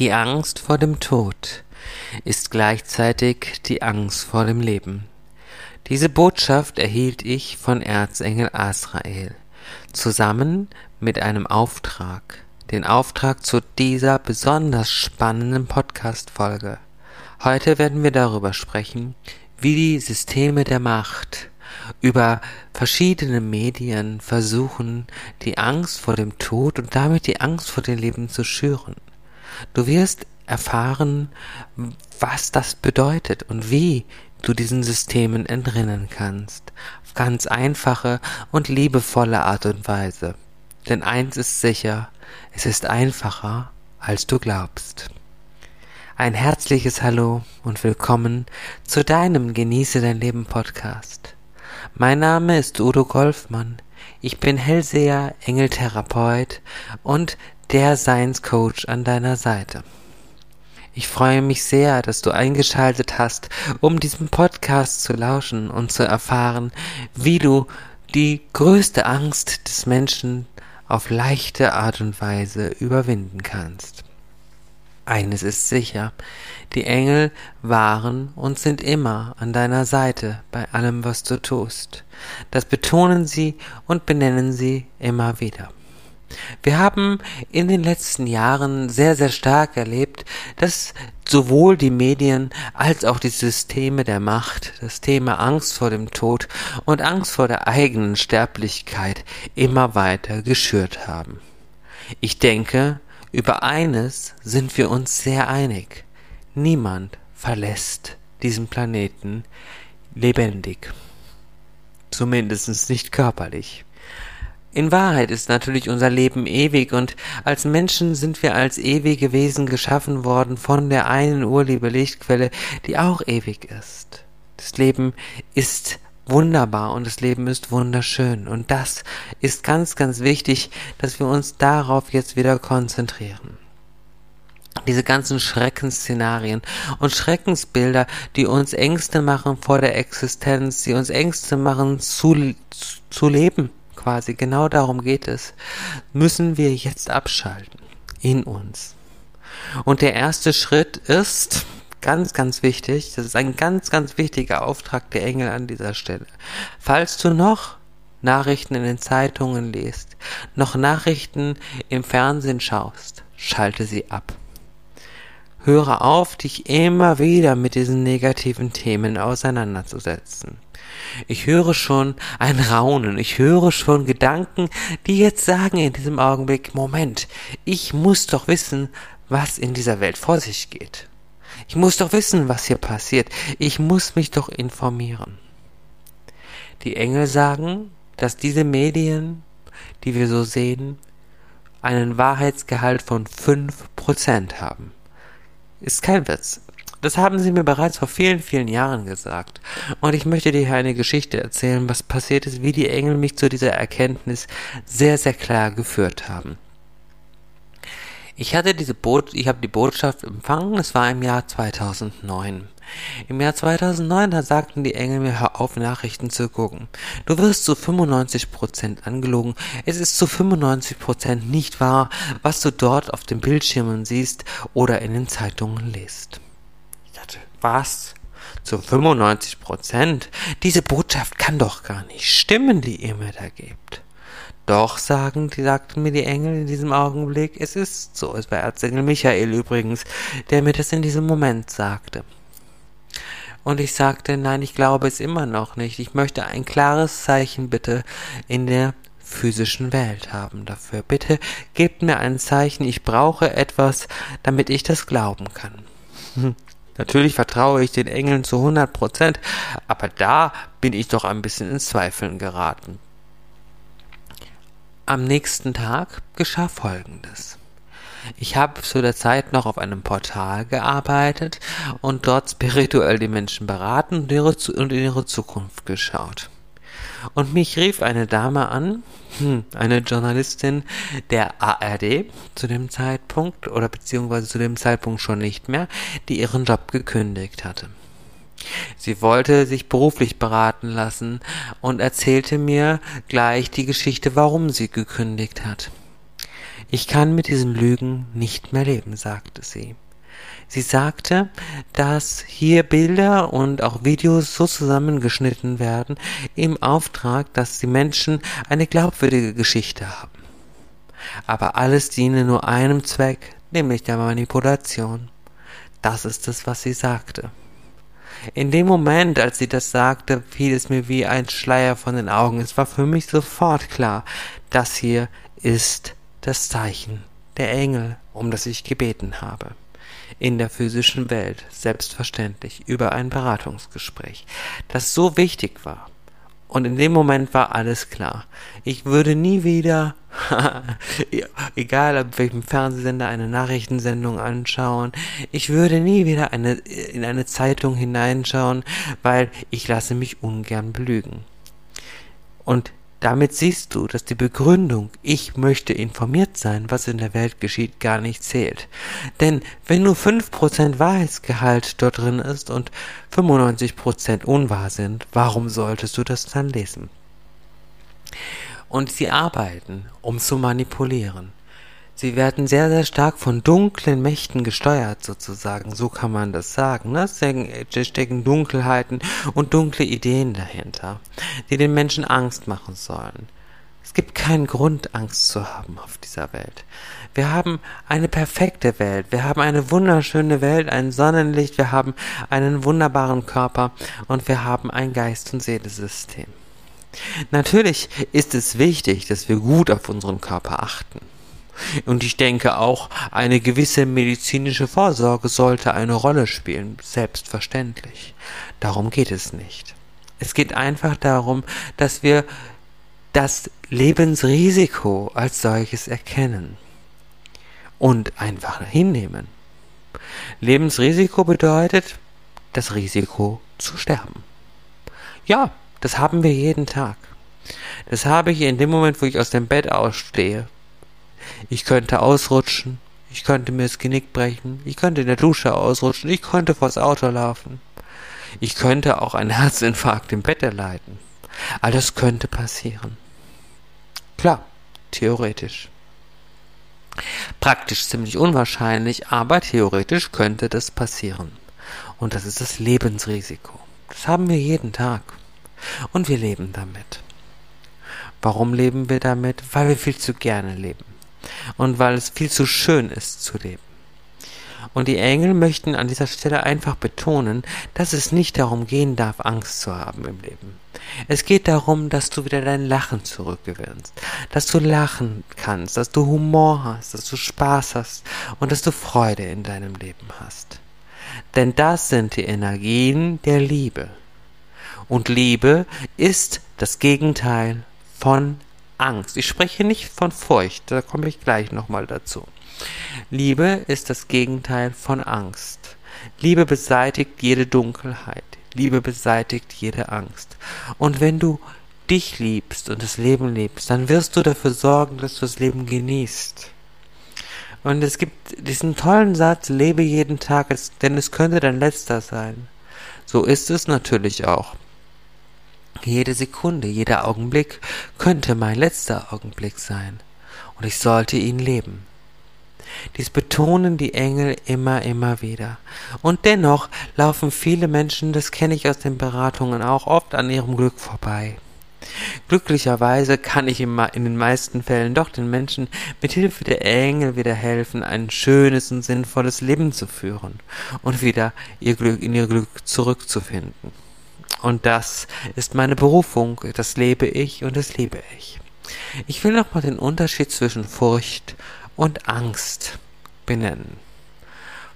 Die Angst vor dem Tod ist gleichzeitig die Angst vor dem Leben. Diese Botschaft erhielt ich von Erzengel Asrael, zusammen mit einem Auftrag, den Auftrag zu dieser besonders spannenden Podcast-Folge. Heute werden wir darüber sprechen, wie die Systeme der Macht über verschiedene Medien versuchen, die Angst vor dem Tod und damit die Angst vor dem Leben zu schüren. Du wirst erfahren, was das bedeutet und wie du diesen Systemen entrinnen kannst. Auf ganz einfache und liebevolle Art und Weise. Denn eins ist sicher, es ist einfacher, als du glaubst. Ein herzliches Hallo und willkommen zu deinem Genieße dein Leben Podcast. Mein Name ist Udo Golfmann. Ich bin Hellseher, Engeltherapeut und der Science-Coach an deiner Seite. Ich freue mich sehr, dass du eingeschaltet hast, um diesem Podcast zu lauschen und zu erfahren, wie du die größte Angst des Menschen auf leichte Art und Weise überwinden kannst. Eines ist sicher, die Engel waren und sind immer an deiner Seite bei allem, was du tust. Das betonen sie und benennen sie immer wieder. Wir haben in den letzten Jahren sehr, sehr stark erlebt, dass sowohl die Medien als auch die Systeme der Macht das Thema Angst vor dem Tod und Angst vor der eigenen Sterblichkeit immer weiter geschürt haben. Ich denke, über eines sind wir uns sehr einig. Niemand verlässt diesen Planeten lebendig. Zumindest nicht körperlich. In Wahrheit ist natürlich unser Leben ewig und als Menschen sind wir als ewige Wesen geschaffen worden von der einen Urliebe Lichtquelle, die auch ewig ist. Das Leben ist wunderbar und das Leben ist wunderschön und das ist ganz, ganz wichtig, dass wir uns darauf jetzt wieder konzentrieren diese ganzen Schreckensszenarien und Schreckensbilder, die uns Ängste machen vor der Existenz, die uns Ängste machen zu, zu leben, quasi, genau darum geht es, müssen wir jetzt abschalten in uns. Und der erste Schritt ist ganz, ganz wichtig, das ist ein ganz, ganz wichtiger Auftrag der Engel an dieser Stelle. Falls du noch Nachrichten in den Zeitungen liest, noch Nachrichten im Fernsehen schaust, schalte sie ab. Höre auf, dich immer wieder mit diesen negativen Themen auseinanderzusetzen. Ich höre schon ein Raunen, ich höre schon Gedanken, die jetzt sagen in diesem Augenblick, Moment, ich muss doch wissen, was in dieser Welt vor sich geht. Ich muss doch wissen, was hier passiert. Ich muss mich doch informieren. Die Engel sagen, dass diese Medien, die wir so sehen, einen Wahrheitsgehalt von fünf Prozent haben. Ist kein Witz. Das haben sie mir bereits vor vielen, vielen Jahren gesagt. Und ich möchte dir hier eine Geschichte erzählen, was passiert ist, wie die Engel mich zu dieser Erkenntnis sehr, sehr klar geführt haben. Ich hatte diese Boot, ich habe die Botschaft empfangen, es war im Jahr 2009. Im Jahr 2009, da sagten die Engel mir, hör auf, Nachrichten zu gucken. Du wirst zu 95% angelogen. Es ist zu 95% nicht wahr, was du dort auf den Bildschirmen siehst oder in den Zeitungen liest. Was? Zu 95 Prozent? Diese Botschaft kann doch gar nicht stimmen, die ihr mir da gebt. Doch, sagen, sagten mir die Engel in diesem Augenblick, es ist so. Es war Erzengel Michael übrigens, der mir das in diesem Moment sagte. Und ich sagte, nein, ich glaube es immer noch nicht. Ich möchte ein klares Zeichen bitte in der physischen Welt haben dafür. Bitte gebt mir ein Zeichen, ich brauche etwas, damit ich das glauben kann. Natürlich vertraue ich den Engeln zu 100 Prozent, aber da bin ich doch ein bisschen ins Zweifeln geraten. Am nächsten Tag geschah Folgendes. Ich habe zu der Zeit noch auf einem Portal gearbeitet und dort spirituell die Menschen beraten und in ihre Zukunft geschaut. Und mich rief eine Dame an, hm, eine Journalistin der ARD zu dem Zeitpunkt oder beziehungsweise zu dem Zeitpunkt schon nicht mehr, die ihren Job gekündigt hatte. Sie wollte sich beruflich beraten lassen und erzählte mir gleich die Geschichte, warum sie gekündigt hat. Ich kann mit diesen Lügen nicht mehr leben, sagte sie. Sie sagte, dass hier Bilder und auch Videos so zusammengeschnitten werden im Auftrag, dass die Menschen eine glaubwürdige Geschichte haben. Aber alles diene nur einem Zweck, nämlich der Manipulation. Das ist es, was sie sagte. In dem Moment, als sie das sagte, fiel es mir wie ein Schleier von den Augen. Es war für mich sofort klar, das hier ist das Zeichen der Engel, um das ich gebeten habe. In der physischen Welt, selbstverständlich, über ein Beratungsgespräch, das so wichtig war. Und in dem Moment war alles klar. Ich würde nie wieder egal auf welchem Fernsehsender eine Nachrichtensendung anschauen. Ich würde nie wieder eine, in eine Zeitung hineinschauen, weil ich lasse mich ungern belügen. Und damit siehst du, dass die Begründung, ich möchte informiert sein, was in der Welt geschieht, gar nicht zählt. Denn wenn nur 5% Wahrheitsgehalt dort drin ist und 95% unwahr sind, warum solltest du das dann lesen? und sie arbeiten, um zu manipulieren. Sie werden sehr, sehr stark von dunklen Mächten gesteuert, sozusagen. So kann man das sagen. Ne? Es stecken Dunkelheiten und dunkle Ideen dahinter, die den Menschen Angst machen sollen. Es gibt keinen Grund, Angst zu haben auf dieser Welt. Wir haben eine perfekte Welt. Wir haben eine wunderschöne Welt, ein Sonnenlicht. Wir haben einen wunderbaren Körper und wir haben ein Geist- und Seelesystem. Natürlich ist es wichtig, dass wir gut auf unseren Körper achten. Und ich denke auch, eine gewisse medizinische Vorsorge sollte eine Rolle spielen, selbstverständlich. Darum geht es nicht. Es geht einfach darum, dass wir das Lebensrisiko als solches erkennen und einfach hinnehmen. Lebensrisiko bedeutet das Risiko zu sterben. Ja, das haben wir jeden Tag. Das habe ich in dem Moment, wo ich aus dem Bett ausstehe. Ich könnte ausrutschen, ich könnte mir das Genick brechen, ich könnte in der Dusche ausrutschen, ich könnte vors Auto laufen. Ich könnte auch einen Herzinfarkt im Bett erleiden. All das könnte passieren. Klar, theoretisch. Praktisch ziemlich unwahrscheinlich, aber theoretisch könnte das passieren. Und das ist das Lebensrisiko. Das haben wir jeden Tag. Und wir leben damit. Warum leben wir damit? Weil wir viel zu gerne leben. Und weil es viel zu schön ist zu leben. Und die Engel möchten an dieser Stelle einfach betonen, dass es nicht darum gehen darf, Angst zu haben im Leben. Es geht darum, dass du wieder dein Lachen zurückgewinnst, dass du lachen kannst, dass du Humor hast, dass du Spaß hast und dass du Freude in deinem Leben hast. Denn das sind die Energien der Liebe. Und Liebe ist das Gegenteil von Angst. Ich spreche nicht von Furcht, da komme ich gleich nochmal dazu. Liebe ist das Gegenteil von Angst. Liebe beseitigt jede Dunkelheit. Liebe beseitigt jede Angst. Und wenn du dich liebst und das Leben liebst, dann wirst du dafür sorgen, dass du das Leben genießt. Und es gibt diesen tollen Satz, lebe jeden Tag, denn es könnte dein letzter sein. So ist es natürlich auch. Jede Sekunde, jeder Augenblick könnte mein letzter Augenblick sein, und ich sollte ihn leben. Dies betonen die Engel immer, immer wieder. Und dennoch laufen viele Menschen, das kenne ich aus den Beratungen auch, oft an ihrem Glück vorbei. Glücklicherweise kann ich in den meisten Fällen doch den Menschen mit Hilfe der Engel wieder helfen, ein schönes und sinnvolles Leben zu führen und wieder ihr Glück in ihr Glück zurückzufinden. Und das ist meine Berufung, das lebe ich und das liebe ich. Ich will nochmal den Unterschied zwischen Furcht und Angst benennen.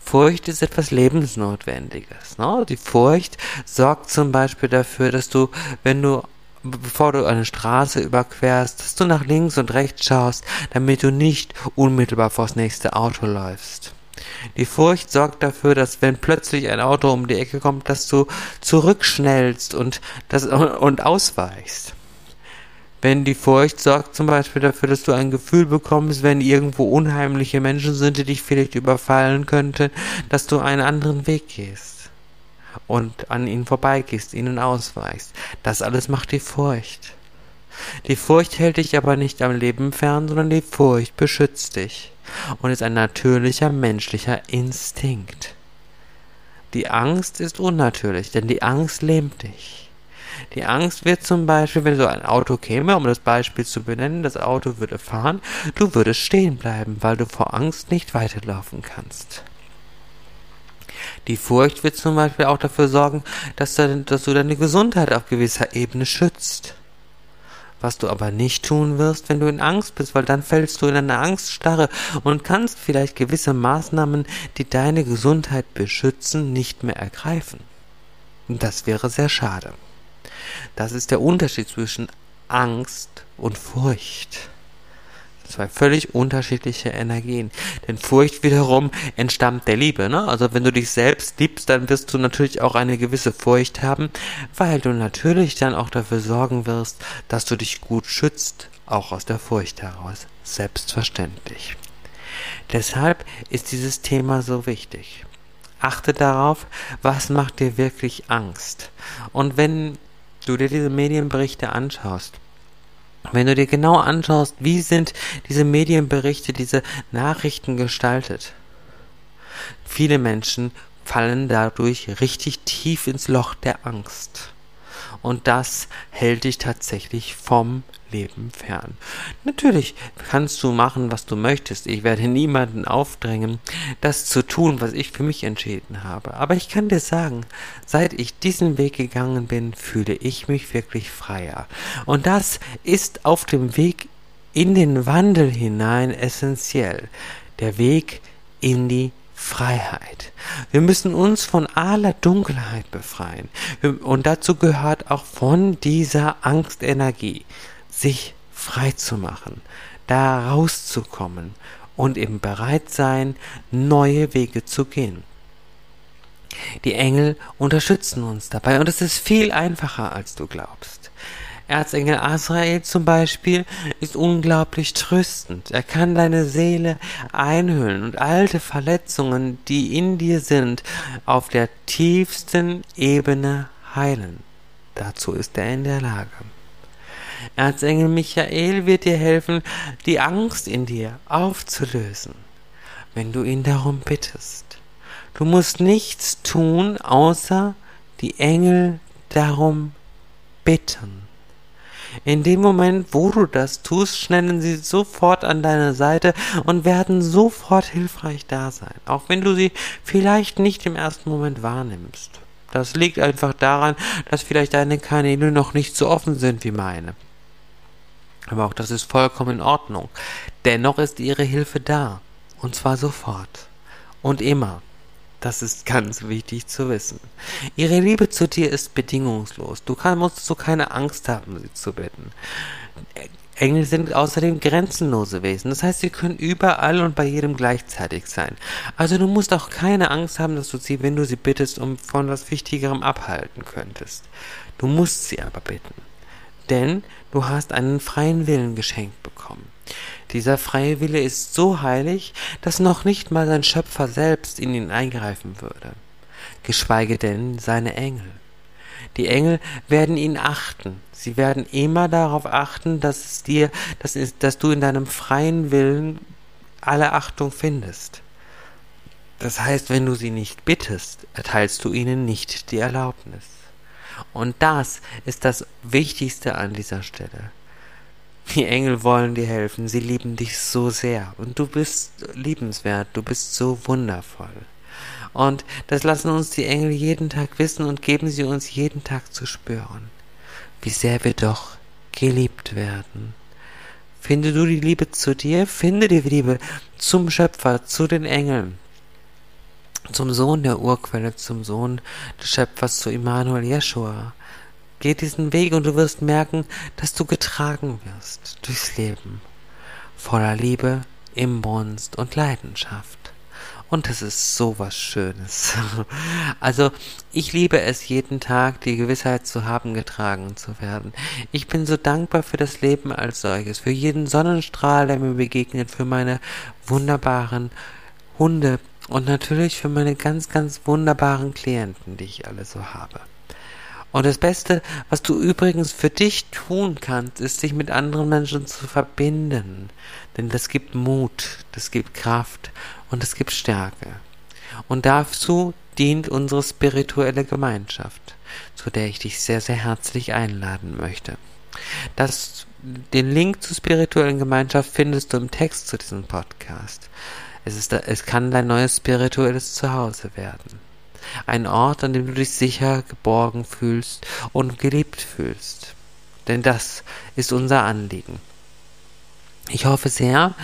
Furcht ist etwas Lebensnotwendiges. Ne? Die Furcht sorgt zum Beispiel dafür, dass du, wenn du bevor du eine Straße überquerst, dass du nach links und rechts schaust, damit du nicht unmittelbar vors nächste Auto läufst. Die Furcht sorgt dafür, dass wenn plötzlich ein Auto um die Ecke kommt, dass du zurückschnellst und, das, und ausweichst. Wenn die Furcht sorgt zum Beispiel dafür, dass du ein Gefühl bekommst, wenn irgendwo unheimliche Menschen sind, die dich vielleicht überfallen könnten, dass du einen anderen Weg gehst und an ihnen vorbeigehst, ihnen ausweichst. Das alles macht die Furcht. Die Furcht hält dich aber nicht am Leben fern, sondern die Furcht beschützt dich und ist ein natürlicher menschlicher Instinkt. Die Angst ist unnatürlich, denn die Angst lähmt dich. Die Angst wird zum Beispiel, wenn so ein Auto käme, um das Beispiel zu benennen, das Auto würde fahren, du würdest stehen bleiben, weil du vor Angst nicht weiterlaufen kannst. Die Furcht wird zum Beispiel auch dafür sorgen, dass du, deine Gesundheit auf gewisser Ebene schützt. Was du aber nicht tun wirst, wenn du in Angst bist, weil dann fällst du in eine Angststarre und kannst vielleicht gewisse Maßnahmen, die deine Gesundheit beschützen, nicht mehr ergreifen. Das wäre sehr schade. Das ist der Unterschied zwischen Angst und Furcht. Zwei völlig unterschiedliche Energien. Denn Furcht wiederum entstammt der Liebe. Ne? Also wenn du dich selbst liebst, dann wirst du natürlich auch eine gewisse Furcht haben, weil du natürlich dann auch dafür sorgen wirst, dass du dich gut schützt, auch aus der Furcht heraus. Selbstverständlich. Deshalb ist dieses Thema so wichtig. Achte darauf, was macht dir wirklich Angst. Und wenn du dir diese Medienberichte anschaust, wenn du dir genau anschaust, wie sind diese Medienberichte, diese Nachrichten gestaltet, viele Menschen fallen dadurch richtig tief ins Loch der Angst. Und das hält dich tatsächlich vom Leben fern. Natürlich kannst du machen, was du möchtest. Ich werde niemanden aufdrängen, das zu tun, was ich für mich entschieden habe. Aber ich kann dir sagen, seit ich diesen Weg gegangen bin, fühle ich mich wirklich freier. Und das ist auf dem Weg in den Wandel hinein essentiell. Der Weg in die Freiheit. Wir müssen uns von aller Dunkelheit befreien. Und dazu gehört auch von dieser Angstenergie sich frei zu machen, da rauszukommen und eben bereit sein, neue Wege zu gehen. Die Engel unterstützen uns dabei und es ist viel einfacher, als du glaubst. Erzengel Azrael zum Beispiel ist unglaublich tröstend. Er kann deine Seele einhüllen und alte Verletzungen, die in dir sind, auf der tiefsten Ebene heilen. Dazu ist er in der Lage. Erzengel Michael wird dir helfen, die Angst in dir aufzulösen, wenn du ihn darum bittest. Du musst nichts tun, außer die Engel darum bitten. In dem Moment, wo du das tust, schnellen sie sofort an deine Seite und werden sofort hilfreich da sein, auch wenn du sie vielleicht nicht im ersten Moment wahrnimmst. Das liegt einfach daran, dass vielleicht deine Kanäle noch nicht so offen sind wie meine. Aber auch das ist vollkommen in Ordnung. Dennoch ist ihre Hilfe da. Und zwar sofort. Und immer. Das ist ganz wichtig zu wissen. Ihre Liebe zu dir ist bedingungslos. Du kann, musst so keine Angst haben, sie zu bitten. Engel sind außerdem grenzenlose Wesen. Das heißt, sie können überall und bei jedem gleichzeitig sein. Also du musst auch keine Angst haben, dass du sie, wenn du sie bittest, um von was Wichtigerem abhalten könntest. Du musst sie aber bitten denn du hast einen freien Willen geschenkt bekommen. Dieser freie Wille ist so heilig, dass noch nicht mal sein Schöpfer selbst in ihn eingreifen würde, geschweige denn seine Engel. Die Engel werden ihn achten. Sie werden immer darauf achten, dass es dir, dass, dass du in deinem freien Willen alle Achtung findest. Das heißt, wenn du sie nicht bittest, erteilst du ihnen nicht die Erlaubnis. Und das ist das Wichtigste an dieser Stelle. Die Engel wollen dir helfen, sie lieben dich so sehr und du bist liebenswert, du bist so wundervoll. Und das lassen uns die Engel jeden Tag wissen und geben sie uns jeden Tag zu spüren, wie sehr wir doch geliebt werden. Finde du die Liebe zu dir, finde die Liebe zum Schöpfer, zu den Engeln zum Sohn der Urquelle, zum Sohn des Schöpfers, zu Immanuel Jeschua. Geh diesen Weg und du wirst merken, dass du getragen wirst durchs Leben, voller Liebe, Imbrunst und Leidenschaft. Und das ist so was Schönes. Also, ich liebe es jeden Tag, die Gewissheit zu haben, getragen zu werden. Ich bin so dankbar für das Leben als solches, für jeden Sonnenstrahl, der mir begegnet, für meine wunderbaren Hunde, und natürlich für meine ganz, ganz wunderbaren Klienten, die ich alle so habe. Und das Beste, was du übrigens für dich tun kannst, ist, sich mit anderen Menschen zu verbinden. Denn das gibt Mut, das gibt Kraft und es gibt Stärke. Und dazu dient unsere spirituelle Gemeinschaft, zu der ich dich sehr, sehr herzlich einladen möchte. Das, den Link zur spirituellen Gemeinschaft findest du im Text zu diesem Podcast. Es, ist, es kann dein neues spirituelles Zuhause werden. Ein Ort, an dem du dich sicher, geborgen fühlst und geliebt fühlst. Denn das ist unser Anliegen. Ich hoffe sehr,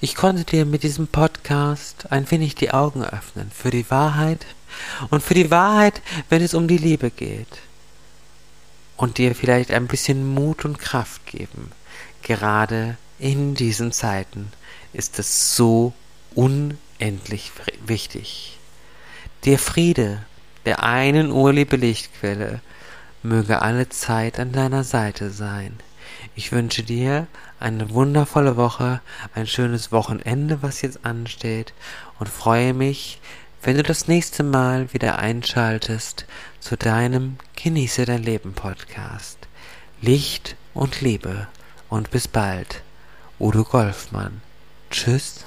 ich konnte dir mit diesem Podcast ein wenig die Augen öffnen für die Wahrheit und für die Wahrheit, wenn es um die Liebe geht. Und dir vielleicht ein bisschen Mut und Kraft geben. Gerade in diesen Zeiten ist es so unendlich wichtig. Der Friede der einen urliebe Lichtquelle möge alle Zeit an deiner Seite sein. Ich wünsche dir eine wundervolle Woche, ein schönes Wochenende, was jetzt ansteht, und freue mich, wenn du das nächste Mal wieder einschaltest zu deinem Genieße dein Leben Podcast. Licht und Liebe und bis bald. Udo Golfmann. Tschüss.